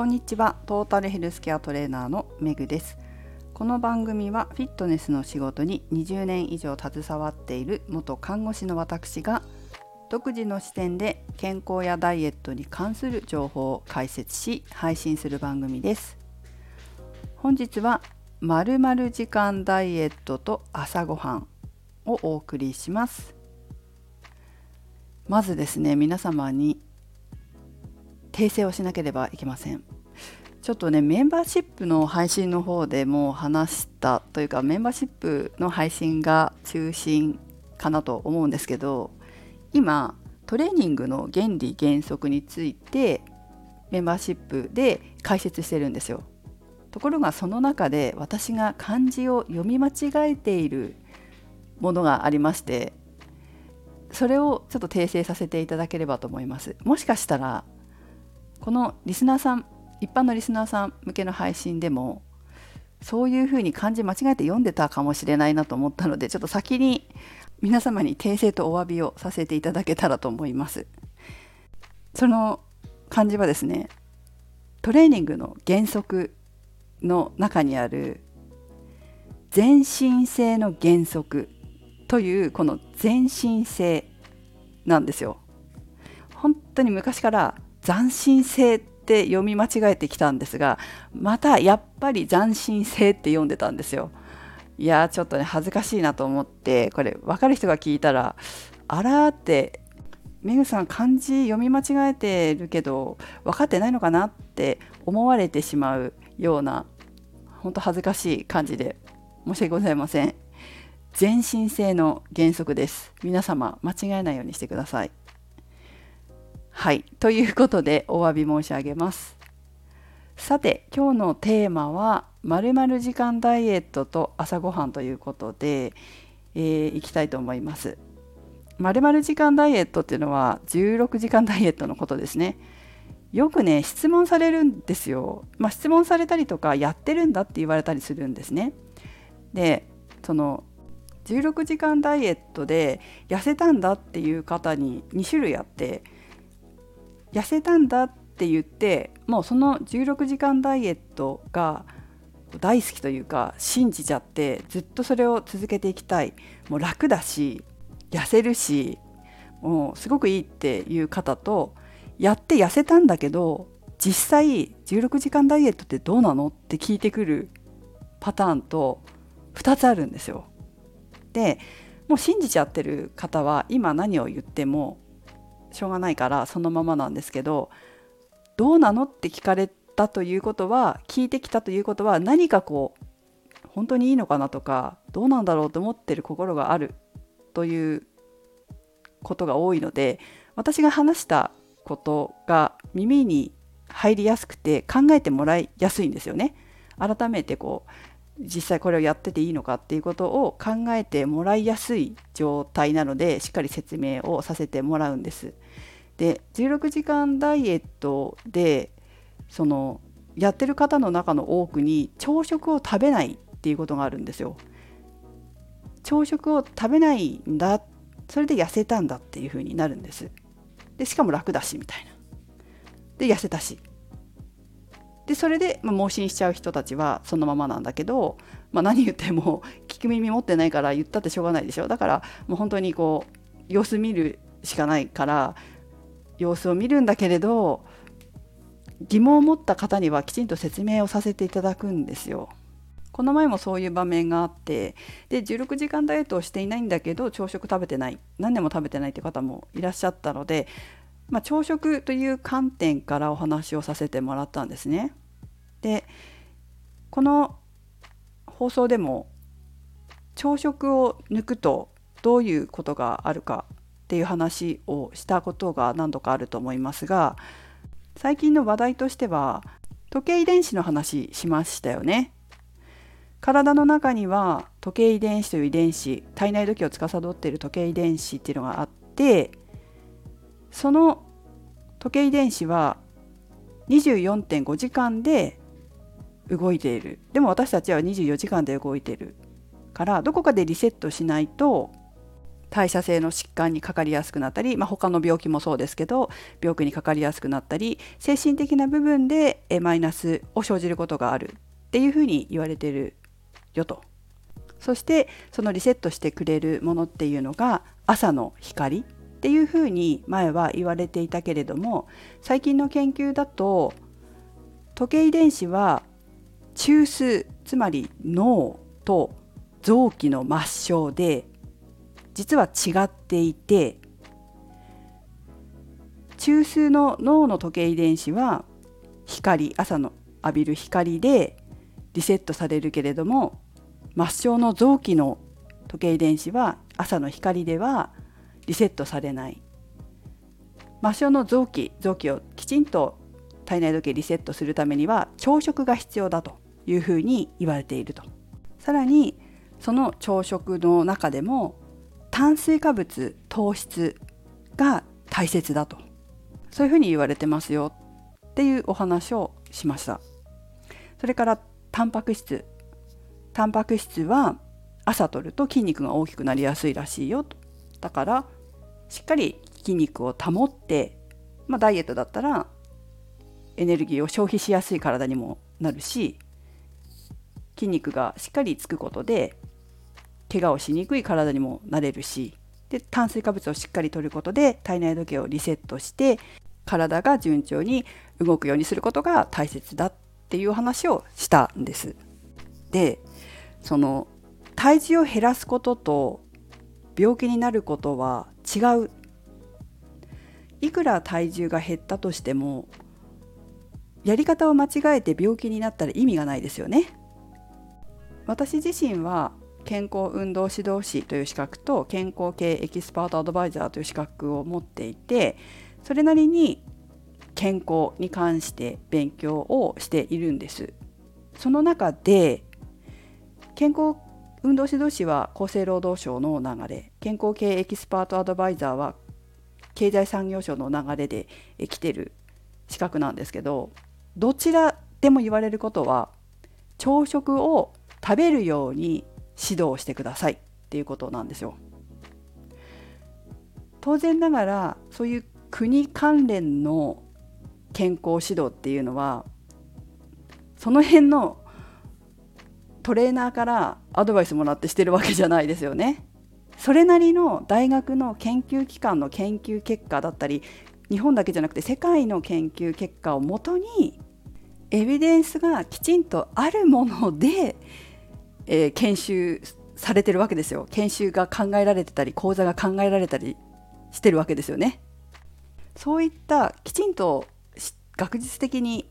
こんにちは。トータルヘルスケアトレーナーのメグです。この番組はフィットネスの仕事に20年以上携わっている元看護師の私が独自の視点で健康やダイエットに関する情報を解説し配信する番組です。本日はまるまる時間ダイエットと朝ごはんをお送りします。まずですね皆様に訂正をしなければいけません。ちょっとねメンバーシップの配信の方でも話したというかメンバーシップの配信が中心かなと思うんですけど今トレーニングの原理原則についてメンバーシップで解説してるんですよ。ところがその中で私が漢字を読み間違えているものがありましてそれをちょっと訂正させていただければと思います。もしかしたらこのリスナーさん一般のリスナーさん向けの配信でもそういうふうに漢字間違えて読んでたかもしれないなと思ったのでちょっと先に皆様に訂正とお詫びをさせていただけたらと思います。その漢字はですねトレーニングの原則の中にある全身性の原則というこの全身性なんですよ。本当に昔から斬新性って読み間違えてきたんですがまたやっぱり斬新性って読んでたんですよ。いやちょっとね恥ずかしいなと思ってこれ分かる人が聞いたらあらーってメグさん漢字読み間違えてるけど分かってないのかなって思われてしまうような本当恥ずかしい感じで申し訳ございません。全身性の原則です。皆様間違えないようにしてください。はい、ということでお詫び申し上げます。さて今日のテーマは「まる時間ダイエットと朝ごはん」ということで、えー、いきたいと思います。まる時間ダイエットっていうのは16時間ダイエットのことですね。よくね質問されるんですよ。まあ、質問されたりとかやってるんだって言われたりするんですね。でその16時間ダイエットで痩せたんだっていう方に2種類あって痩せたんだって言ってもうその16時間ダイエットが大好きというか信じちゃってずっとそれを続けていきたいもう楽だし痩せるしもうすごくいいっていう方とやって痩せたんだけど実際16時間ダイエットってどうなのって聞いてくるパターンと2つあるんですよ。でもう信じちゃってる方は今何を言ってもしょうがないからそのままなんですけどどうなのって聞かれたということは聞いてきたということは何かこう本当にいいのかなとかどうなんだろうと思ってる心があるということが多いので私が話したことが耳に入りやすくて考えてもらいやすいんですよね。改めてこう実際これをやってていいのかっていうことを考えてもらいやすい状態なのでしっかり説明をさせてもらうんです。で16時間ダイエットでそのやってる方の中の多くに朝食を食べないっていうことがあるんですよ。朝食を食べないんだそれで痩せたんだっていう風になるんです。でしかも楽だしみたいな。で痩せたしでそれで、まあ、盲信しちゃう人たちはそのままなんだけど、まあ、何言っても聞く耳持ってないから言ったってしょうがないでしょだからもう本当にこう様子見るしかないから様子を見るんだけれど疑問を持った方にはきちんと説明をさせていただくんですよ。この前もそういう場面があってで16時間ダイエットをしていないんだけど朝食食べてない何年も食べてないって方もいらっしゃったので、まあ、朝食という観点からお話をさせてもらったんですね。でこの放送でも朝食を抜くとどういうことがあるかっていう話をしたことが何度かあると思いますが最近の話題としては時計遺伝子の話しましたよね。体の中には時計遺伝子という遺伝子体内時計を司っている時計遺伝子っていうのがあってその時計遺伝子は24.5時間で動いているでも私たちは24時間で動いているからどこかでリセットしないと代謝性の疾患にかかりやすくなったり、まあ、他の病気もそうですけど病気にかかりやすくなったり精神的な部分でマイナスを生じることがあるっていうふうに言われてるよと。そしてそのリセットしてくれるものっていうのが朝の光っていうふうに前は言われていたけれども最近の研究だと時計遺伝子は中枢つまり脳と臓器の末梢で実は違っていて中枢の脳の時計遺伝子は光朝の浴びる光でリセットされるけれども末梢の臓器の時計遺伝子は朝の光ではリセットされない。末梢の臓器臓器をきちんと体内時計リセットするためには朝食が必要だというふうに言われていると。さらにその朝食の中でも炭水化物糖質が大切だと。そういうふうに言われてますよっていうお話をしました。それからタンパク質。タンパク質は朝摂ると筋肉が大きくなりやすいらしいよと。だからしっかり筋肉を保って、まあ、ダイエットだったらエネルギーを消費しやすい体にもなるし筋肉がしっかりつくことで怪我をしにくい体にもなれるしで炭水化物をしっかりとることで体内時計をリセットして体が順調に動くようにすることが大切だっていう話をしたんです。でその体重を減らすことと病気になることは違う。いくら体重が減ったとしてもやり方を間違えて病気になったら意味がないですよね。私自身は健康運動指導士という資格と健康経営エキスパートアドバイザーという資格を持っていてそれなりに健康に関して勉強をしているんです。その中で健康運動指導士は厚生労働省の流れ健康経営エキスパートアドバイザーは経済産業省の流れで来てる資格なんですけどどちらでも言われることは朝食を食べるように指導してくださいっていうことなんですよ。当然ながらそういう国関連の健康指導っていうのはその辺のトレーナーからアドバイスもらってしてるわけじゃないですよね。それなりの大学の研究機関の研究結果だったり日本だけじゃなくて世界の研究結果をもとにエビデンスがきちんとあるものでえー、研修されてるわけですよ研修が考えられてたり講座が考えられたりしてるわけですよねそういったきちんと学術的に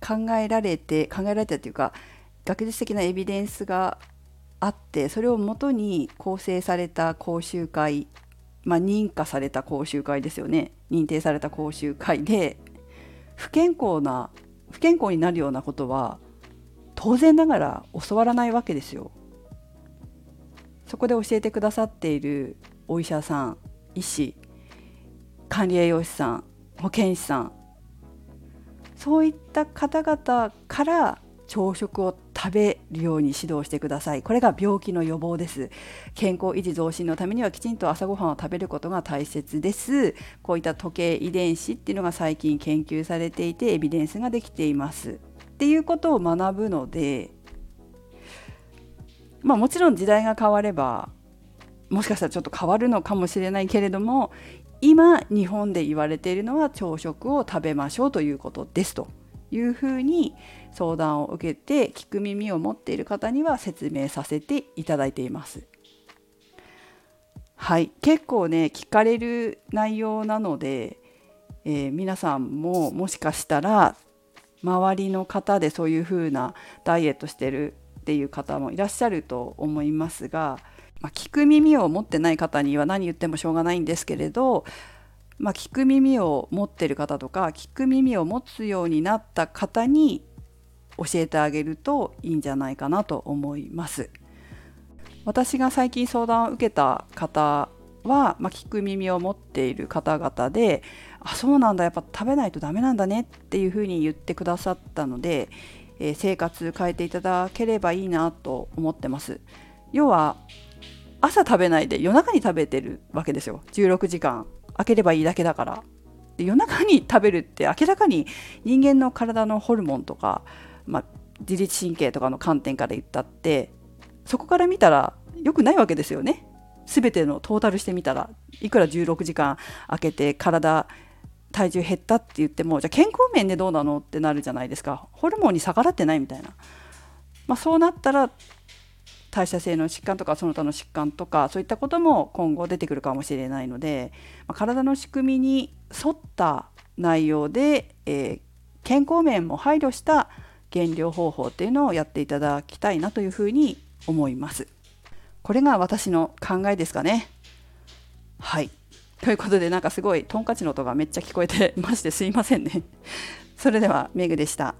考えられて考えられたというか学術的なエビデンスがあってそれをもとに構成された講習会まあ、認可された講習会ですよね認定された講習会で不健康な不健康になるようなことは当然ながら教わらないわけですよ。そこで教えてくださっているお医者さん医師管理栄養士さん保健師さんそういった方々から朝食を食べるように指導してください。これが病気の予防です。健康維持増進のためにはきちんと朝ごはんを食べることが大切です。こういった時計遺伝子っていうのが最近研究されていてエビデンスができています。っていうことを学ぶのでまあもちろん時代が変わればもしかしたらちょっと変わるのかもしれないけれども今日本で言われているのは朝食を食べましょうということですと。いうふうに相談を受けて聞く耳を持っている方には説明させていただいています。はい、結構ね聞かれる内容なので、えー、皆さんももしかしたら周りの方でそういう風なダイエットしてるっていう方もいらっしゃると思いますが、まあ、聞く耳を持ってない方には何言ってもしょうがないんですけれど、まあ、聞く耳を持ってる方とか聞く耳を持つようになった方に教えてあげるといいんじゃないかなと思います。私が最近相談を受けた方は、まあ、聞く耳を持っている方々であそうなんだやっぱ食べないとダメなんだねっていうふうに言ってくださったので、えー、生活変えていただければいいなと思ってます。要は朝食べないで夜中に食べてるわけですよ16時間空ければいいだけだから。で夜中に食べるって明らかに人間の体のホルモンとか、まあ、自律神経とかの観点から言ったってそこから見たら良くないわけですよね。全てのトータルしてみたら。いくら16時間空けて体体重減ったって言ってもじゃあ健康面でどうなのってなるじゃないですか。ホルモンに逆らってないみたいな、まあ、そうなったら代謝性の疾患とかその他の疾患とかそういったことも今後出てくるかもしれないので、まあ、体の仕組みに沿った内容で、えー、健康面も配慮した減量方法っていうのをやっていただきたいなというふうに思います。これが私の考えですかね。はい。ということでなんかすごいトンカチの音がめっちゃ聞こえてましてすいませんね。それではメグでした。